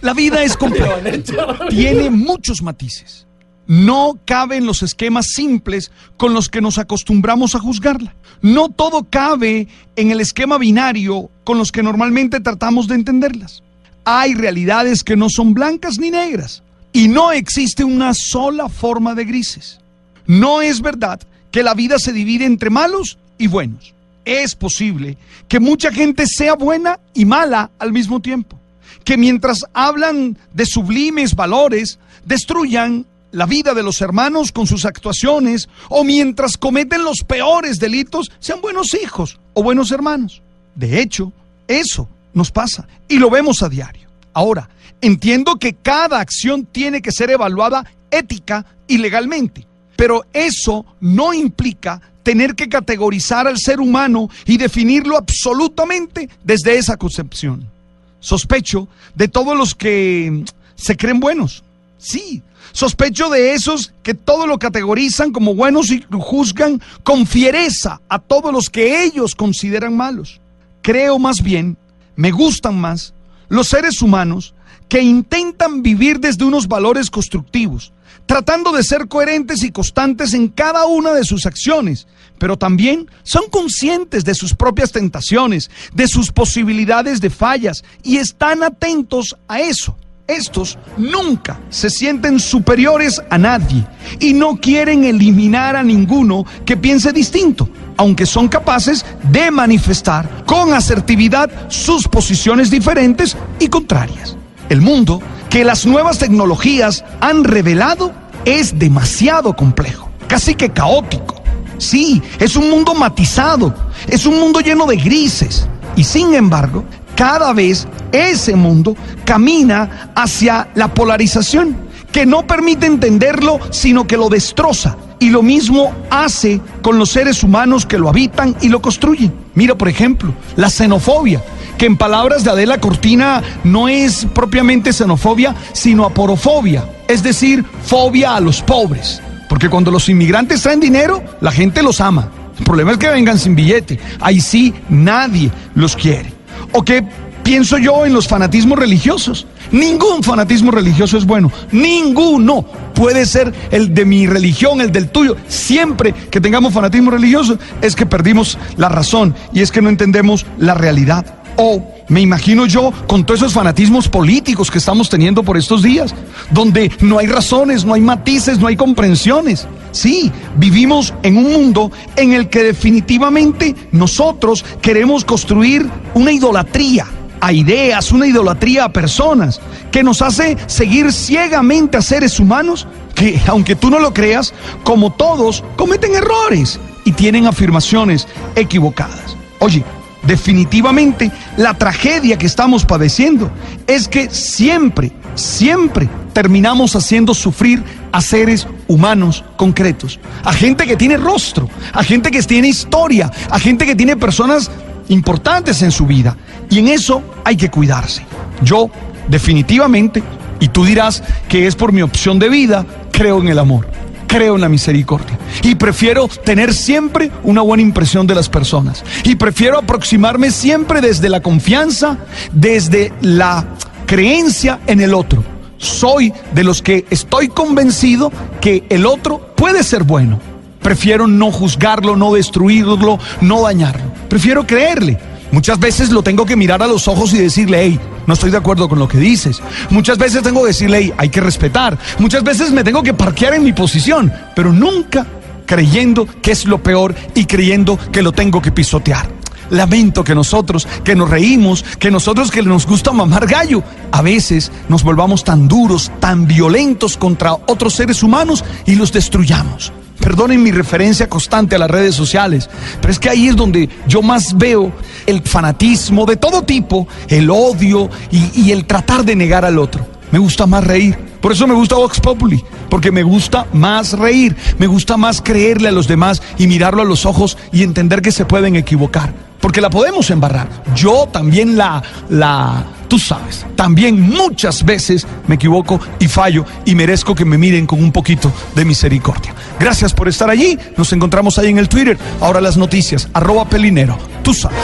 La vida es compleja. Tiene muchos matices. No cabe en los esquemas simples con los que nos acostumbramos a juzgarla. No todo cabe en el esquema binario con los que normalmente tratamos de entenderlas. Hay realidades que no son blancas ni negras y no existe una sola forma de grises. No es verdad que la vida se divide entre malos y buenos. Es posible que mucha gente sea buena y mala al mismo tiempo. Que mientras hablan de sublimes valores, destruyan la vida de los hermanos con sus actuaciones o mientras cometen los peores delitos, sean buenos hijos o buenos hermanos. De hecho, eso nos pasa y lo vemos a diario. Ahora, entiendo que cada acción tiene que ser evaluada ética y legalmente. Pero eso no implica tener que categorizar al ser humano y definirlo absolutamente desde esa concepción. Sospecho de todos los que se creen buenos. Sí, sospecho de esos que todo lo categorizan como buenos y juzgan con fiereza a todos los que ellos consideran malos. Creo más bien, me gustan más los seres humanos que intentan vivir desde unos valores constructivos, tratando de ser coherentes y constantes en cada una de sus acciones, pero también son conscientes de sus propias tentaciones, de sus posibilidades de fallas y están atentos a eso. Estos nunca se sienten superiores a nadie y no quieren eliminar a ninguno que piense distinto, aunque son capaces de manifestar con asertividad sus posiciones diferentes y contrarias. El mundo que las nuevas tecnologías han revelado es demasiado complejo, casi que caótico. Sí, es un mundo matizado, es un mundo lleno de grises. Y sin embargo, cada vez ese mundo camina hacia la polarización, que no permite entenderlo, sino que lo destroza. Y lo mismo hace con los seres humanos que lo habitan y lo construyen. Mira, por ejemplo, la xenofobia que en palabras de Adela Cortina no es propiamente xenofobia, sino aporofobia, es decir, fobia a los pobres. Porque cuando los inmigrantes traen dinero, la gente los ama. El problema es que vengan sin billete. Ahí sí, nadie los quiere. ¿O qué pienso yo en los fanatismos religiosos? Ningún fanatismo religioso es bueno. Ninguno. Puede ser el de mi religión, el del tuyo. Siempre que tengamos fanatismo religioso es que perdimos la razón y es que no entendemos la realidad. O me imagino yo con todos esos fanatismos políticos que estamos teniendo por estos días, donde no hay razones, no hay matices, no hay comprensiones. Sí, vivimos en un mundo en el que definitivamente nosotros queremos construir una idolatría a ideas, una idolatría a personas, que nos hace seguir ciegamente a seres humanos que, aunque tú no lo creas, como todos, cometen errores y tienen afirmaciones equivocadas. Oye, definitivamente la tragedia que estamos padeciendo es que siempre, siempre terminamos haciendo sufrir a seres humanos concretos, a gente que tiene rostro, a gente que tiene historia, a gente que tiene personas importantes en su vida. Y en eso hay que cuidarse. Yo definitivamente, y tú dirás que es por mi opción de vida, creo en el amor creo en la misericordia. Y prefiero tener siempre una buena impresión de las personas. Y prefiero aproximarme siempre desde la confianza, desde la creencia en el otro. Soy de los que estoy convencido que el otro puede ser bueno. Prefiero no juzgarlo, no destruirlo, no dañarlo. Prefiero creerle. Muchas veces lo tengo que mirar a los ojos y decirle, hey, no estoy de acuerdo con lo que dices. Muchas veces tengo que decirle, hay que respetar. Muchas veces me tengo que parquear en mi posición, pero nunca creyendo que es lo peor y creyendo que lo tengo que pisotear. Lamento que nosotros, que nos reímos, que nosotros que nos gusta mamar gallo, a veces nos volvamos tan duros, tan violentos contra otros seres humanos y los destruyamos. Perdonen mi referencia constante a las redes sociales, pero es que ahí es donde yo más veo el fanatismo de todo tipo, el odio y, el tratar de negar al otro. Me gusta más reír. Por eso me gusta Vox Populi, porque me gusta más reír, me gusta más creerle a los demás y mirarlo a los ojos y entender que se pueden equivocar, porque la podemos embarrar. Yo también la, la, tú sabes, también muchas veces me equivoco y fallo y merezco que me miren con un poquito de misericordia. Gracias por estar allí. Nos encontramos ahí en el Twitter. Ahora las noticias. Arroba Pelinero. Tú sabes.